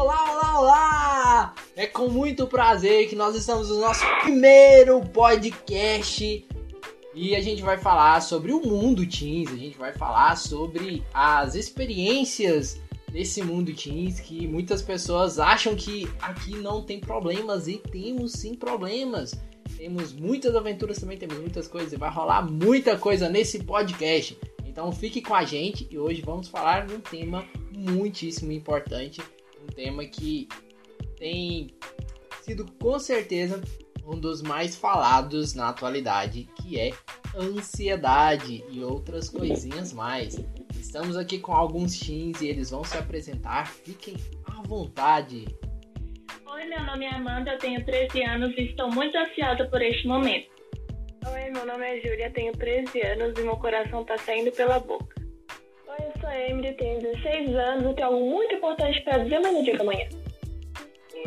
Olá, olá, olá! É com muito prazer que nós estamos no nosso primeiro podcast e a gente vai falar sobre o mundo teens, a gente vai falar sobre as experiências desse mundo teens que muitas pessoas acham que aqui não tem problemas e temos sim problemas. Temos muitas aventuras também, temos muitas coisas e vai rolar muita coisa nesse podcast. Então fique com a gente e hoje vamos falar de um tema muitíssimo importante, um tema que tem sido com certeza um dos mais falados na atualidade, que é ansiedade e outras coisinhas mais. Estamos aqui com alguns teens e eles vão se apresentar. Fiquem à vontade. Oi, meu nome é Amanda, eu tenho 13 anos e estou muito ansiosa por este momento. Oi, meu nome é Júlia, tenho 13 anos e meu coração está saindo pela boca. Oi, eu sou a Emily, tenho 16 anos e tenho algo muito importante para dizer no dia da manhã.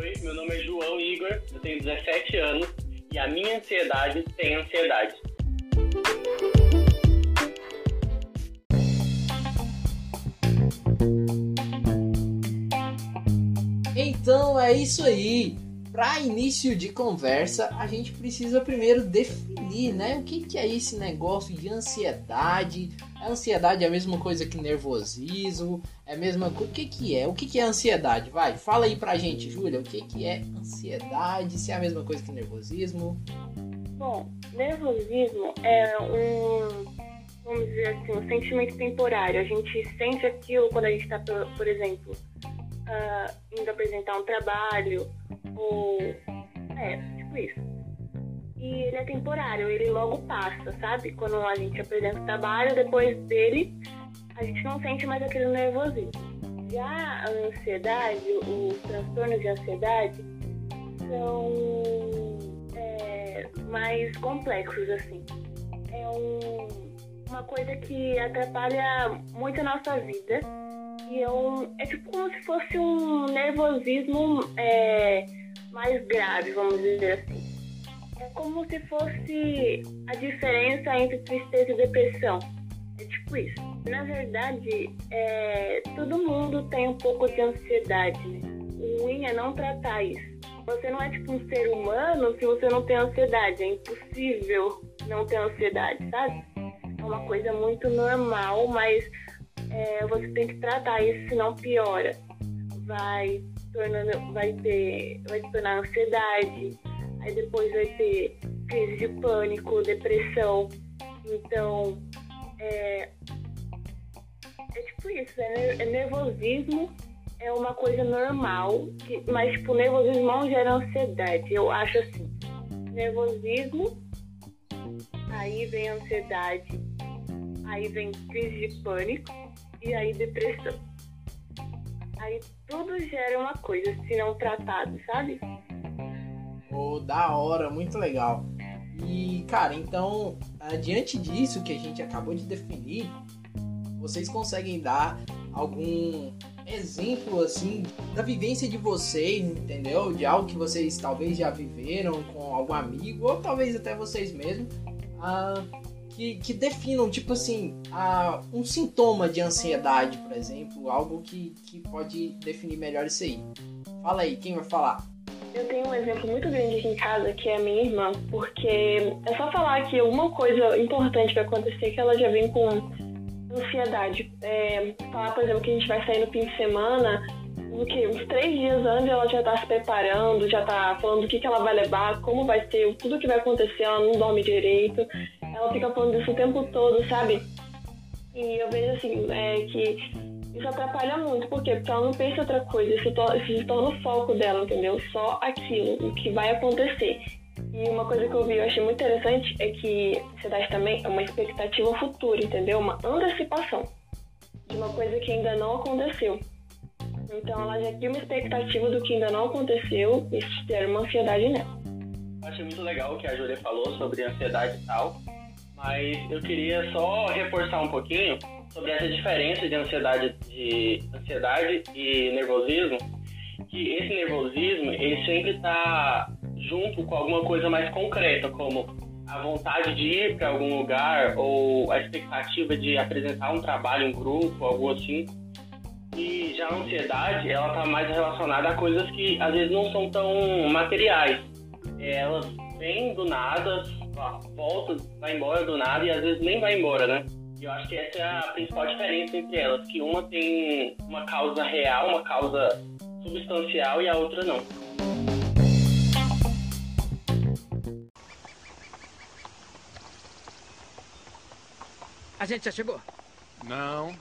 Oi, meu nome é João Igor, eu tenho 17 anos e a minha ansiedade tem ansiedade. Então é isso aí. Para início de conversa, a gente precisa primeiro definir, né? O que, que é esse negócio de ansiedade? Ansiedade é a mesma coisa que nervosismo? É a mesma coisa? O que, que é? O que, que é ansiedade? Vai, fala aí pra gente, Júlia. O que, que é ansiedade? Se é a mesma coisa que nervosismo? Bom, nervosismo é um, vamos dizer assim, um sentimento temporário. A gente sente aquilo quando a gente está, por exemplo, uh, indo apresentar um trabalho ou. É, tipo isso. E ele é temporário, ele logo passa, sabe? Quando a gente apresenta o trabalho, depois dele, a gente não sente mais aquele nervosismo. Já a ansiedade, os transtornos de ansiedade, são é, mais complexos, assim. É um, uma coisa que atrapalha muito a nossa vida e é, um, é tipo como se fosse um nervosismo é, mais grave, vamos dizer assim. É como se fosse a diferença entre tristeza e depressão. É tipo isso. Na verdade, é, todo mundo tem um pouco de ansiedade. Né? O ruim é não tratar isso. Você não é tipo um ser humano se você não tem ansiedade. É impossível não ter ansiedade, sabe? É uma coisa muito normal, mas é, você tem que tratar isso, senão piora. Vai tornando, vai ter, vai se tornar ansiedade, aí depois vai ter crise de pânico, depressão. Então, é, é tipo isso, é, é nervosismo é uma coisa normal, que, mas tipo, nervosismo não gera ansiedade. Eu acho assim, nervosismo, aí vem ansiedade, aí vem crise de pânico, e aí depressão. Aí tudo gera uma coisa, se não tratado, sabe? Oh, da hora, muito legal. E, cara, então, diante disso que a gente acabou de definir, vocês conseguem dar algum exemplo, assim, da vivência de vocês, entendeu? De algo que vocês talvez já viveram com algum amigo, ou talvez até vocês mesmos, ah, que, que definam, tipo assim, a, um sintoma de ansiedade, por exemplo, algo que, que pode definir melhor isso aí. Fala aí, quem vai falar? Eu tenho um exemplo muito grande aqui em casa, que é a minha irmã, porque é só falar que alguma coisa importante vai acontecer que ela já vem com ansiedade. É, falar, por exemplo, que a gente vai sair no fim de semana, do que uns três dias antes ela já tá se preparando, já tá falando do que, que ela vai levar, como vai ser, tudo que vai acontecer, ela não dorme direito. Ela fica falando disso o tempo todo, sabe? E eu vejo assim, é, que isso atrapalha muito. Por quê? Porque ela não pensa outra coisa, isso, se torna o foco dela, entendeu? Só aquilo, o que vai acontecer. E uma coisa que eu vi eu achei muito interessante é que ansiedade também é uma expectativa futura, entendeu? Uma antecipação de uma coisa que ainda não aconteceu. Então ela já tinha uma expectativa do que ainda não aconteceu e gera uma ansiedade nela. Eu achei muito legal o que a Júlia falou sobre ansiedade e tal. Mas eu queria só reforçar um pouquinho sobre essa diferença de ansiedade, de ansiedade e nervosismo, que esse nervosismo ele sempre está junto com alguma coisa mais concreta, como a vontade de ir para algum lugar ou a expectativa de apresentar um trabalho em grupo, algo assim. E já a ansiedade, ela tá mais relacionada a coisas que às vezes não são tão materiais. Elas vêm do nada, volta, vai embora do nada e às vezes nem vai embora, né? E eu acho que essa é a principal diferença entre elas, que uma tem uma causa real, uma causa substancial e a outra não. A gente já chegou? Não.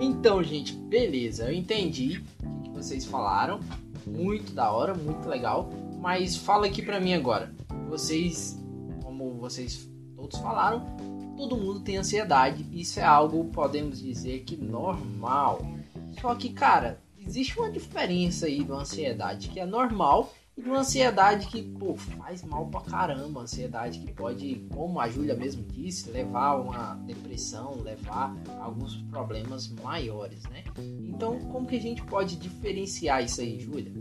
Então, gente, beleza. Eu entendi o que vocês falaram. Muito da hora, muito legal. Mas fala aqui pra mim agora. Vocês, como vocês todos falaram, todo mundo tem ansiedade. Isso é algo, podemos dizer que normal. Só que, cara, existe uma diferença aí da ansiedade que é normal e uma ansiedade que, pô, faz mal pra caramba. Ansiedade que pode, como a Júlia mesmo disse, levar a uma depressão, levar a alguns problemas maiores, né? Então, como que a gente pode diferenciar isso aí, Júlia?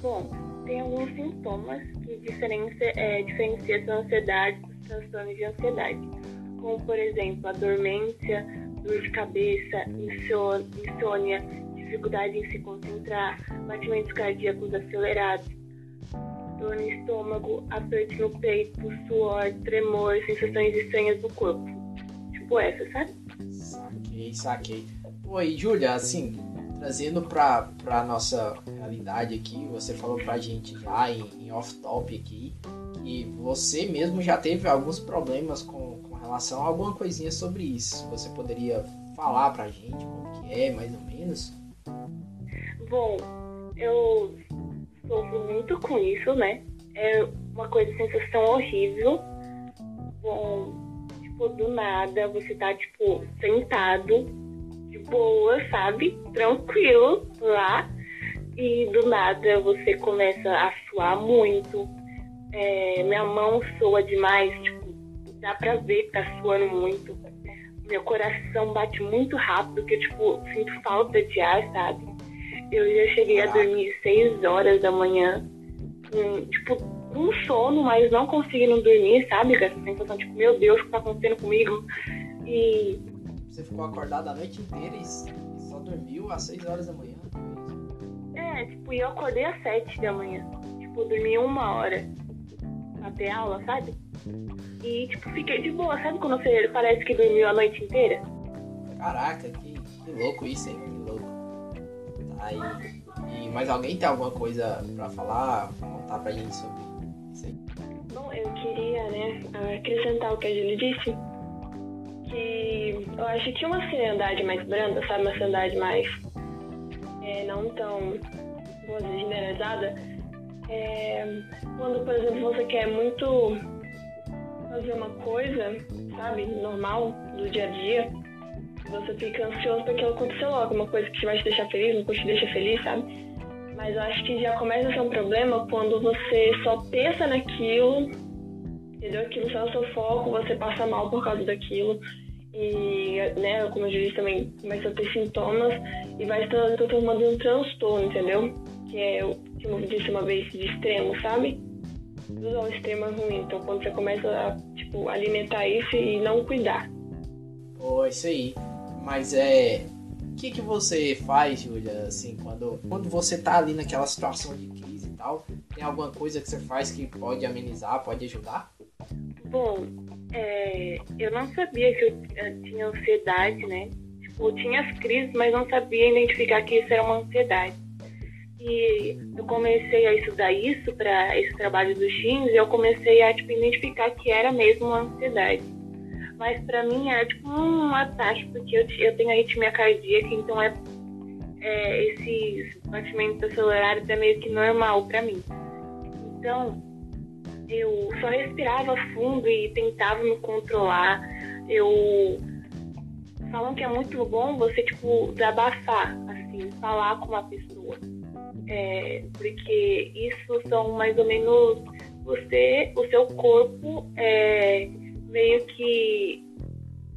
Bom, tem alguns sintomas que diferencia, é, diferenciam essa ansiedade dos transtornos de ansiedade, como, por exemplo, a dormência, dor de cabeça, insônia, dificuldade em se concentrar, batimentos cardíacos acelerados, dor no estômago, aperto no peito, suor, tremor, sensações estranhas no corpo. Tipo essa, sabe? Saquei, saquei. Oi, Júlia, assim, trazendo pra, pra nossa realidade aqui, você falou pra gente já em, em off-top aqui, que você mesmo já teve alguns problemas com, com relação a alguma coisinha sobre isso. Você poderia falar pra gente como que é, mais ou menos? Bom, eu sofro muito com isso, né? É uma coisa, sensação horrível. Bom, tipo, do nada, você tá, tipo, sentado, de boa, sabe? Tranquilo lá. E do nada você começa a suar muito. É, minha mão soa demais, tipo, dá pra ver que tá suando muito. Meu coração bate muito rápido, que eu, tipo, sinto falta de ar, sabe? Eu já cheguei a dormir 6 horas da manhã, com, tipo, um sono, mas não conseguindo dormir, sabe? Com essa sensação, tipo, meu Deus, o que tá acontecendo comigo? E. Você ficou acordada a noite inteira e só dormiu às 6 horas da manhã? É, tipo, e eu acordei às 7 da manhã. Tipo, dormi uma hora até aula, sabe? E, tipo, fiquei de boa, sabe quando você parece que dormiu a noite inteira? Caraca, que, que louco isso, hein? Aí, e mais alguém tem alguma coisa para falar, contar pra gente sobre isso aí? Bom, eu queria, né, acrescentar o que a Julie disse, que eu acho que uma ansiedade mais branda, sabe, uma ansiedade mais é, não tão, vou dizer, generalizada, é quando, por exemplo, você quer muito fazer uma coisa, sabe, normal, do dia a dia, você fica ansioso para aquilo acontecer logo, uma coisa que vai te deixar feliz, uma coisa que te deixa feliz, sabe? Mas eu acho que já começa a ser um problema quando você só pensa naquilo, entendeu? Aquilo só é o seu foco, você passa mal por causa daquilo. E, né, como eu disse também, começa a ter sintomas e vai se transformando em um transtorno, entendeu? Que é, como eu disse uma vez, de extremo, sabe? Tudo ao extremo é ruim. Então, quando você começa a, tipo, alimentar isso e não cuidar. Pô, isso aí. Mas é. O que, que você faz, Julia, assim, quando, quando você tá ali naquela situação de crise e tal? Tem alguma coisa que você faz que pode amenizar, pode ajudar? Bom, é, eu não sabia que eu, eu tinha ansiedade, né? Tipo, eu tinha as crises, mas não sabia identificar que isso era uma ansiedade. E eu comecei a estudar isso para esse trabalho dos teens e eu comecei a tipo, identificar que era mesmo uma ansiedade mas para mim é tipo um ataque, porque eu, eu tenho arritmia cardíaca, então é, é esses batimentos acelerados é meio que normal para mim. Então, eu só respirava fundo e tentava me controlar. Eu falam que é muito bom você tipo desabafar, assim, falar com uma pessoa. É, porque isso são mais ou menos você, o seu corpo é, meio que.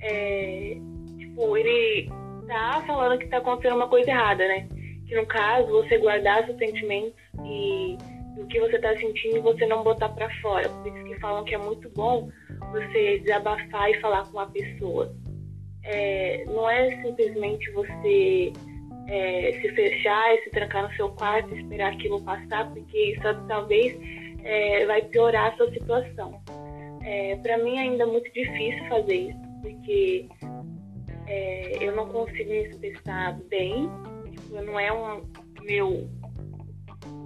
É, tipo, ele tá falando que tá acontecendo uma coisa errada, né? Que no caso, você guardar seus sentimentos e do que você está sentindo e você não botar para fora. Por isso que falam que é muito bom você desabafar e falar com uma pessoa. É, não é simplesmente você é, se fechar e se trancar no seu quarto e esperar aquilo passar, porque isso talvez é, vai piorar a sua situação. É, para mim ainda é muito difícil fazer isso, porque é, eu não consigo me expressar bem, tipo, não é um meu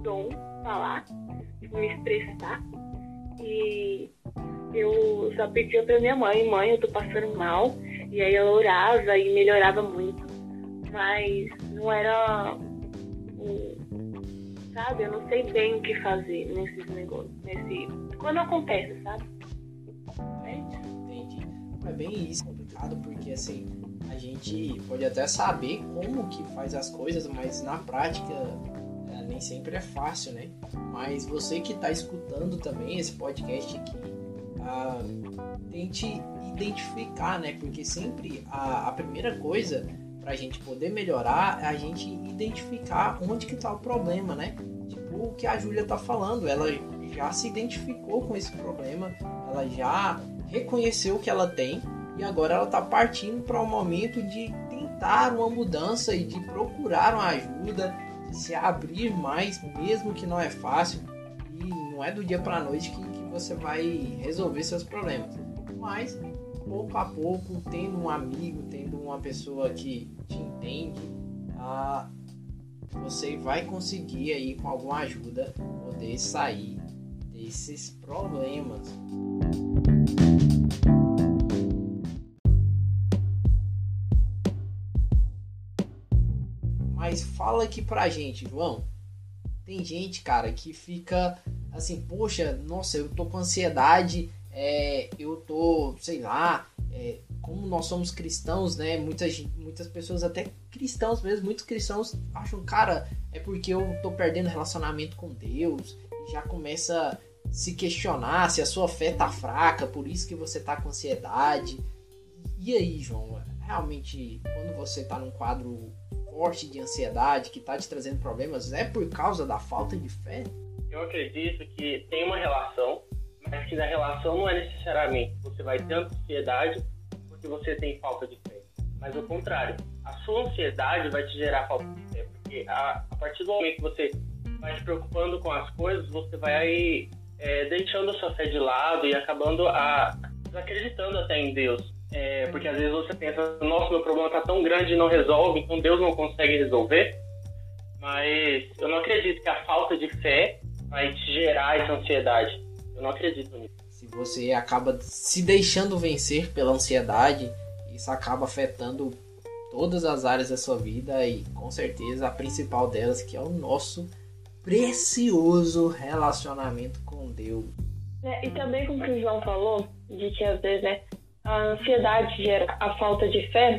dom falar, me expressar. E eu só pedia pra minha mãe, mãe, eu tô passando mal. E aí ela orava e melhorava muito. Mas não era. Sabe? Eu não sei bem o que fazer nesses negócios. Nesse, quando acontece, sabe? Entendi. É bem isso, complicado, porque assim, a gente pode até saber como que faz as coisas, mas na prática é, nem sempre é fácil, né? Mas você que está escutando também esse podcast aqui, ah, tente identificar, né? Porque sempre a, a primeira coisa para a gente poder melhorar é a gente identificar onde que está o problema, né? Tipo o que a Júlia tá falando, ela já se identificou com esse problema, ela já reconheceu o que ela tem e agora ela está partindo para um momento de tentar uma mudança e de procurar uma ajuda, se abrir mais, mesmo que não é fácil e não é do dia para a noite que, que você vai resolver seus problemas. Mas pouco a pouco, tendo um amigo, tendo uma pessoa que te entende, ah, você vai conseguir aí com alguma ajuda poder sair desses problemas. Mas fala aqui pra gente, João. Tem gente, cara, que fica assim, poxa, nossa, eu tô com ansiedade, é, eu tô, sei lá, é, como nós somos cristãos, né? Muitas, muitas pessoas, até cristãos mesmo, muitos cristãos acham, cara, é porque eu tô perdendo relacionamento com Deus, já começa a se questionar se a sua fé tá fraca, por isso que você tá com ansiedade. E aí, João, realmente, quando você tá num quadro forte de ansiedade que tá te trazendo problemas, é por causa da falta de fé? Eu acredito que tem uma relação, mas que na relação não é necessariamente você vai ter ansiedade porque você tem falta de fé. Mas o contrário, a sua ansiedade vai te gerar falta de fé, porque a, a partir do momento que você vai se preocupando com as coisas, você vai é, deixando a sua fé de lado e acabando a, acreditando até em Deus. É, porque às vezes você pensa, nossa, meu problema está tão grande e não resolve, então Deus não consegue resolver. Mas eu não acredito que a falta de fé vai te gerar essa ansiedade. Eu não acredito nisso. Se você acaba se deixando vencer pela ansiedade, isso acaba afetando todas as áreas da sua vida e com certeza a principal delas que é o nosso precioso relacionamento com Deus. É, e também como o João falou, de que às vezes né, a ansiedade gera a falta de fé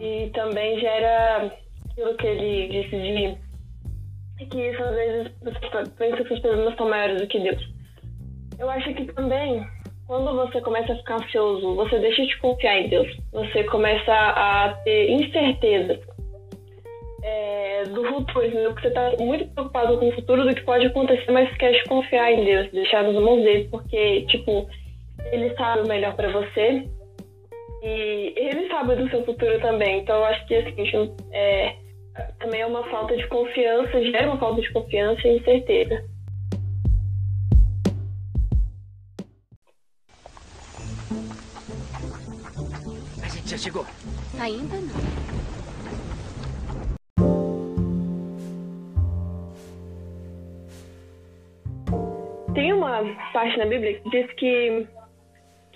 e também gera aquilo que ele disse de que isso às vezes pensa que os problemas são maiores do que Deus. Eu acho que também quando você começa a ficar ansioso, você deixa de confiar em Deus. Você começa a ter incerteza é, do futuro, entendeu? Porque você está muito preocupado com o futuro do que pode acontecer, mas quer confiar em Deus, deixar nas mãos dele, porque, tipo, ele sabe o melhor para você e ele sabe do seu futuro também. Então, eu acho que, assim, é, também é uma falta de confiança, gera uma falta de confiança e incerteza. A gente já chegou. Ainda não. Tem uma parte na Bíblia que diz que,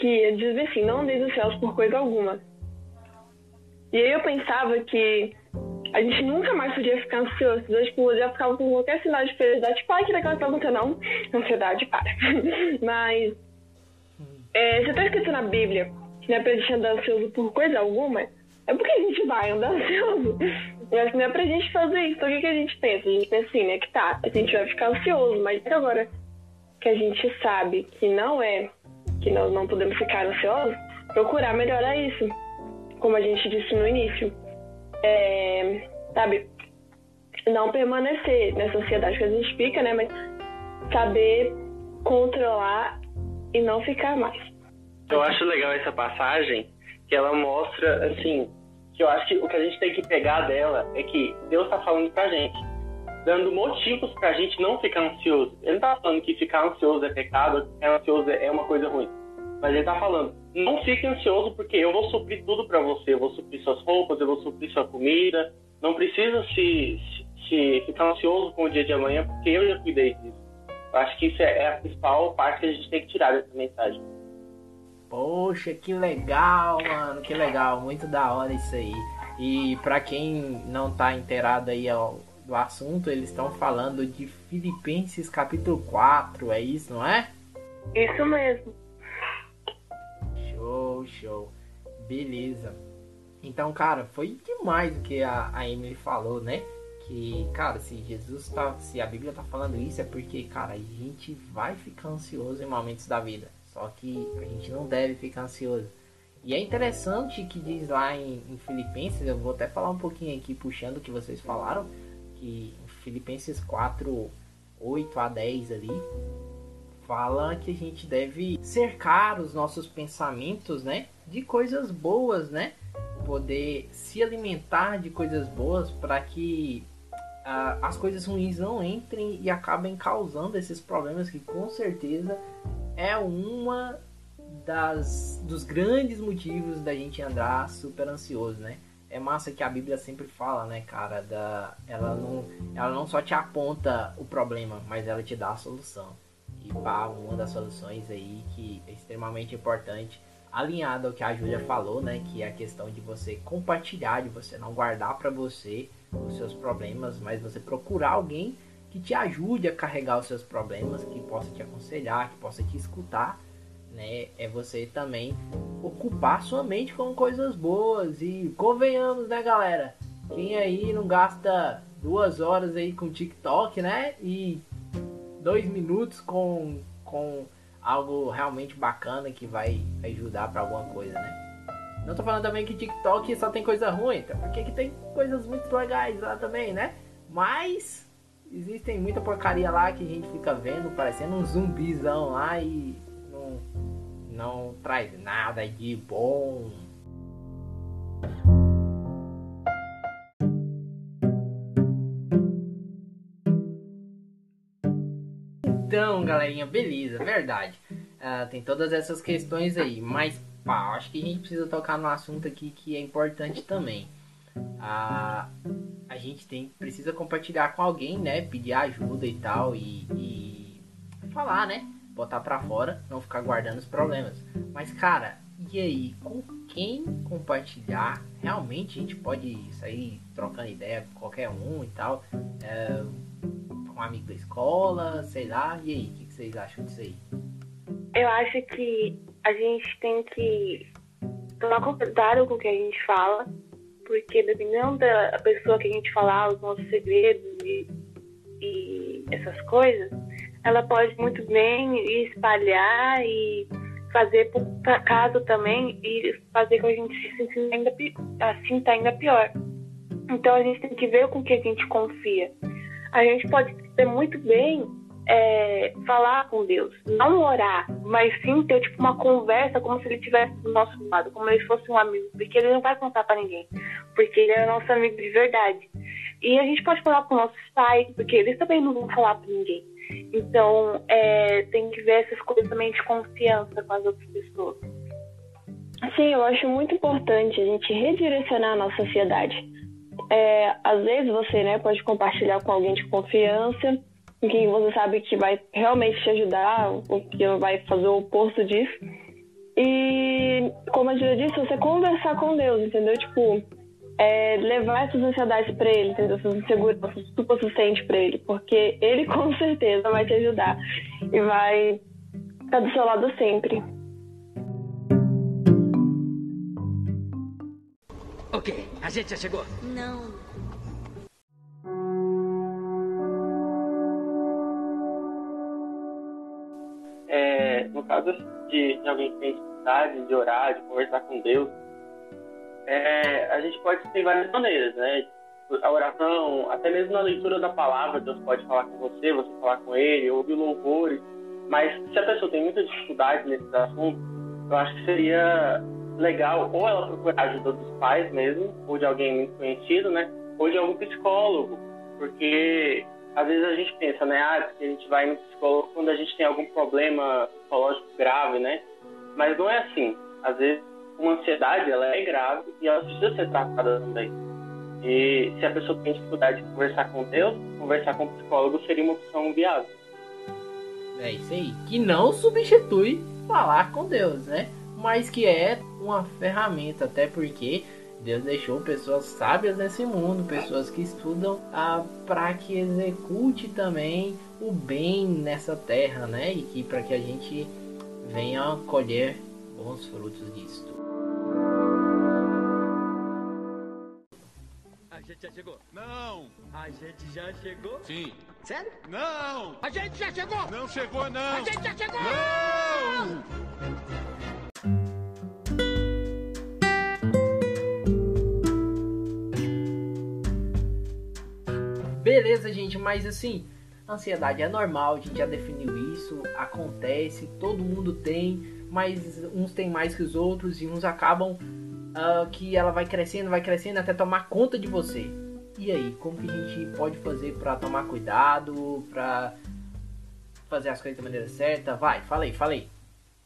que diz assim, não andeis os céus por coisa alguma. E aí eu pensava que a gente nunca mais podia ficar ansioso. Tipo, eu ficava com qualquer sinal de felicidade. Ai, que legal que tá não. Ansiedade, para. Mas é, você tá escrito na Bíblia que não é pra gente andar ansioso por coisa alguma, é porque a gente vai andar ansioso. Que não é pra gente fazer isso. Então o que, que a gente pensa? A gente pensa assim, né? Que tá, a gente vai ficar ansioso, mas agora que a gente sabe que não é, que nós não podemos ficar ansiosos, procurar melhorar isso. Como a gente disse no início. É, sabe? Não permanecer nessa ansiedade que a gente fica, né? Mas saber controlar e não ficar mais. Eu acho legal essa passagem, que ela mostra, assim, que eu acho que o que a gente tem que pegar dela é que Deus está falando pra gente, dando motivos pra gente não ficar ansioso. Ele não tá falando que ficar ansioso é pecado, ficar ansioso é uma coisa ruim. Mas ele tá falando, não fique ansioso porque eu vou suprir tudo para você. Eu vou suprir suas roupas, eu vou suprir sua comida. Não precisa se, se, se ficar ansioso com o dia de amanhã porque eu já cuidei disso. Eu acho que isso é a principal parte que a gente tem que tirar dessa mensagem. Poxa, que legal, mano, que legal, muito da hora isso aí. E para quem não tá inteirado aí ó, do assunto, eles estão falando de Filipenses capítulo 4, é isso, não é? Isso mesmo. Show, show. Beleza. Então, cara, foi demais o que a, a Emily falou, né? Que, cara, se Jesus tá. Se a Bíblia tá falando isso, é porque, cara, a gente vai ficar ansioso em momentos da vida. Só que a gente não deve ficar ansioso. E é interessante que diz lá em, em, Filipenses, eu vou até falar um pouquinho aqui, puxando o que vocês falaram, que Filipenses 4, 8 a 10 ali, fala que a gente deve cercar os nossos pensamentos, né, de coisas boas, né? Poder se alimentar de coisas boas para que uh, as coisas ruins não entrem e acabem causando esses problemas que com certeza é uma das dos grandes motivos da gente andar super ansioso, né? É massa que a Bíblia sempre fala, né, cara, da ela não ela não só te aponta o problema, mas ela te dá a solução. E pá, uma das soluções aí que é extremamente importante, alinhado ao que a Júlia falou, né, que é a questão de você compartilhar, de você não guardar para você os seus problemas, mas você procurar alguém que te ajude a carregar os seus problemas, que possa te aconselhar, que possa te escutar, né? É você também ocupar sua mente com coisas boas e convenhamos, né, galera? Quem aí não gasta duas horas aí com TikTok, né? E dois minutos com, com algo realmente bacana que vai ajudar para alguma coisa, né? Não tô falando também que TikTok só tem coisa ruim, tá? porque que tem coisas muito legais lá também, né? Mas existem muita porcaria lá que a gente fica vendo, parecendo um zumbizão lá e não traz nada de bom. Então, galerinha, beleza, verdade. Uh, tem todas essas questões aí, mas pá, acho que a gente precisa tocar no assunto aqui que é importante também. Uh, a gente tem precisa compartilhar com alguém, né? Pedir ajuda e tal e, e falar, né? Botar para fora, não ficar guardando os problemas. Mas cara, e aí, com quem compartilhar? Realmente a gente pode sair trocando ideia com qualquer um e tal. É, um amigo da escola, sei lá. E aí, o que, que vocês acham disso aí? Eu acho que a gente tem que tomar cuidado com o que a gente fala porque dependendo da pessoa que a gente falar os nossos segredos e, e essas coisas, ela pode muito bem espalhar e fazer por acaso também e fazer com que a gente se sinta ainda, assim, tá ainda pior. Então a gente tem que ver com que a gente confia. A gente pode ser muito bem é, falar com Deus, não orar, mas sim ter tipo uma conversa como se ele estivesse do nosso lado, como ele fosse um amigo, porque ele não vai contar para ninguém, porque ele é nosso amigo de verdade. E a gente pode falar com nossos pais, porque eles também não vão falar para ninguém. Então, é, tem que ver essas coisas também de confiança com as outras pessoas. Sim, eu acho muito importante a gente redirecionar a nossa ansiedade. É, às vezes você né, pode compartilhar com alguém de confiança em que você sabe que vai realmente te ajudar, ou que vai fazer o oposto disso. E, como a Julia disse, você conversar com Deus, entendeu? Tipo, é, levar essas ansiedades para Ele, entendeu? Essas inseguranças, tudo que você sente para Ele, porque Ele com certeza vai te ajudar e vai estar do seu lado sempre. Ok, a gente já chegou. Não, no caso de, de alguém que tem dificuldade de orar, de conversar com Deus, é, a gente pode ter várias maneiras, né? a oração, até mesmo na leitura da palavra, Deus pode falar com você, você falar com ele, ouvir louvores. Mas se a pessoa tem muita dificuldade nesses assuntos, eu acho que seria legal ou ela procurar ajuda dos pais mesmo, ou de alguém muito conhecido, né? Ou de algum psicólogo, porque às vezes a gente pensa, né? Ah, a gente vai no psicólogo quando a gente tem algum problema psicológico grave, né? Mas não é assim. Às vezes uma ansiedade, ela é grave e ela precisa ser tratada também. E se a pessoa tem dificuldade de conversar com Deus, conversar com o psicólogo seria uma opção viável. É isso aí. Que não substitui falar com Deus, né? Mas que é uma ferramenta, até porque Deus deixou pessoas sábias nesse mundo, pessoas que estudam ah, para que execute também o bem nessa terra, né? E que para que a gente venha colher bons frutos disso. A gente já chegou. Não! A gente já chegou. Sim. Sério? Não! A gente já chegou. Não chegou, não! A gente já chegou. Não! Beleza, gente, mas assim, ansiedade é normal, a gente já definiu isso, acontece, todo mundo tem, mas uns tem mais que os outros e uns acabam ah, que ela vai crescendo, vai crescendo até tomar conta de você. E aí, como que a gente pode fazer para tomar cuidado, para fazer as coisas da maneira certa? Vai, falei, falei.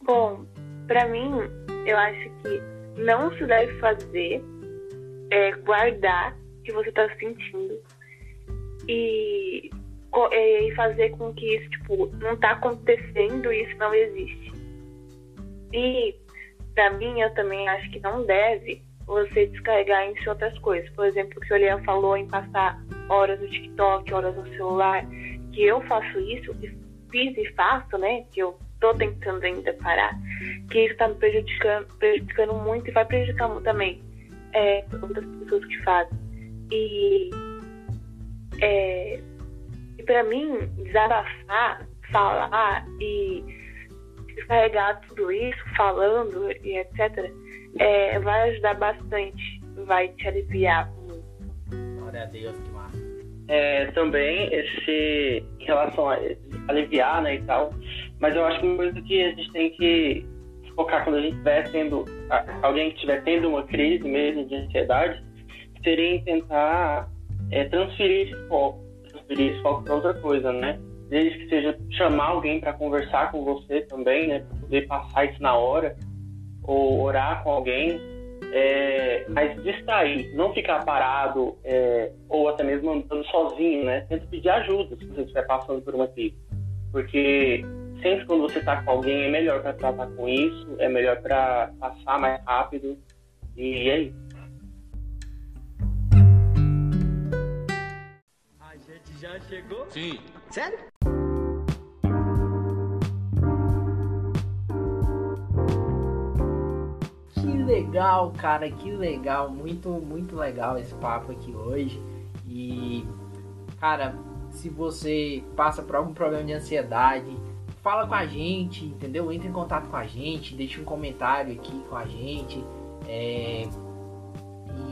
Bom, pra mim, eu acho que não se deve fazer é guardar o que você tá sentindo e, é, e fazer com que isso, tipo, não tá acontecendo e isso não existe. E, pra mim, eu também acho que não deve você descarregar em outras coisas. Por exemplo, o que o Elian falou em passar horas no TikTok, horas no celular, que eu faço isso, fiz e faço, né? Que eu tô tentando ainda parar, que isso tá me prejudicando, prejudicando muito e vai prejudicar também é, outras pessoas que fazem. E, é, e para mim, desabafar, falar e descarregar tudo isso, falando e etc., é, vai ajudar bastante, vai te aliviar muito. Glória a Deus, que massa. É, também esse em relação a aliviar, né, e tal. Mas eu acho que uma coisa que a gente tem que focar quando a gente estiver tendo alguém que estiver tendo uma crise mesmo de ansiedade, seria em tentar é, transferir esse foco, transferir esse foco para outra coisa, né? Desde que seja chamar alguém para conversar com você também, né, para poder passar isso na hora, ou orar com alguém, é, mas distrair, não ficar parado é, ou até mesmo andando sozinho, né? Tenta pedir ajuda se você estiver passando por uma crise, porque sempre quando você está com alguém é melhor para tratar com isso, é melhor para passar mais rápido e é isso. Já chegou. Sim. Sério? Que legal, cara, que legal, muito, muito legal esse papo aqui hoje. E, cara, se você passa por algum problema de ansiedade, fala com a gente, entendeu? Entre em contato com a gente, deixa um comentário aqui com a gente. é,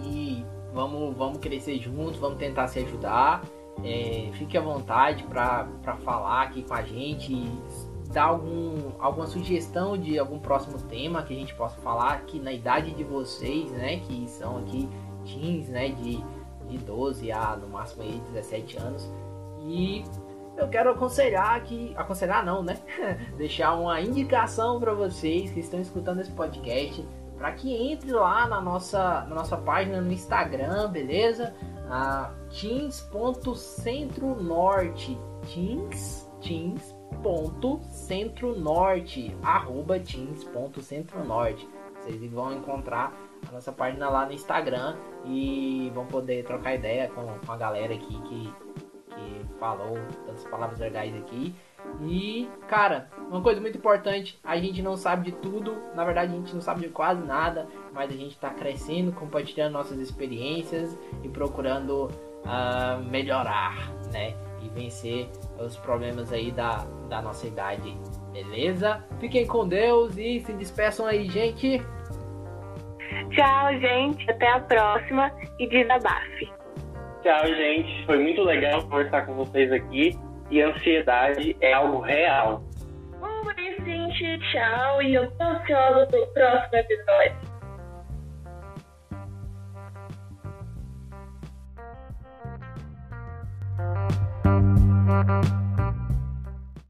E vamos, vamos crescer juntos, vamos tentar se ajudar. É, fique à vontade para falar aqui com a gente, dar algum, alguma sugestão de algum próximo tema que a gente possa falar aqui na idade de vocês, né? Que são aqui teens, né? De, de 12 a no máximo aí 17 anos. E eu quero aconselhar que. Aconselhar não, né? Deixar uma indicação para vocês que estão escutando esse podcast. Para que entre lá na nossa, na nossa página no Instagram, beleza? Ah, teens.centro-norte. Teens, teens ponto centro norte. Arroba teens.centro-norte vocês vão encontrar a nossa página lá no Instagram e vão poder trocar ideia com, com a galera aqui que, que falou tantas palavras legais aqui. E cara, uma coisa muito importante, a gente não sabe de tudo, na verdade a gente não sabe de quase nada, mas a gente está crescendo, compartilhando nossas experiências e procurando melhorar, né? E vencer os problemas aí da, da nossa idade, beleza? Fiquem com Deus e se despeçam aí, gente. Tchau, gente. Até a próxima e desabafe. Tchau, gente. Foi muito legal conversar com vocês aqui. E ansiedade é algo real. É gente. Tchau. E eu tô ansiosa pelo próximo episódio.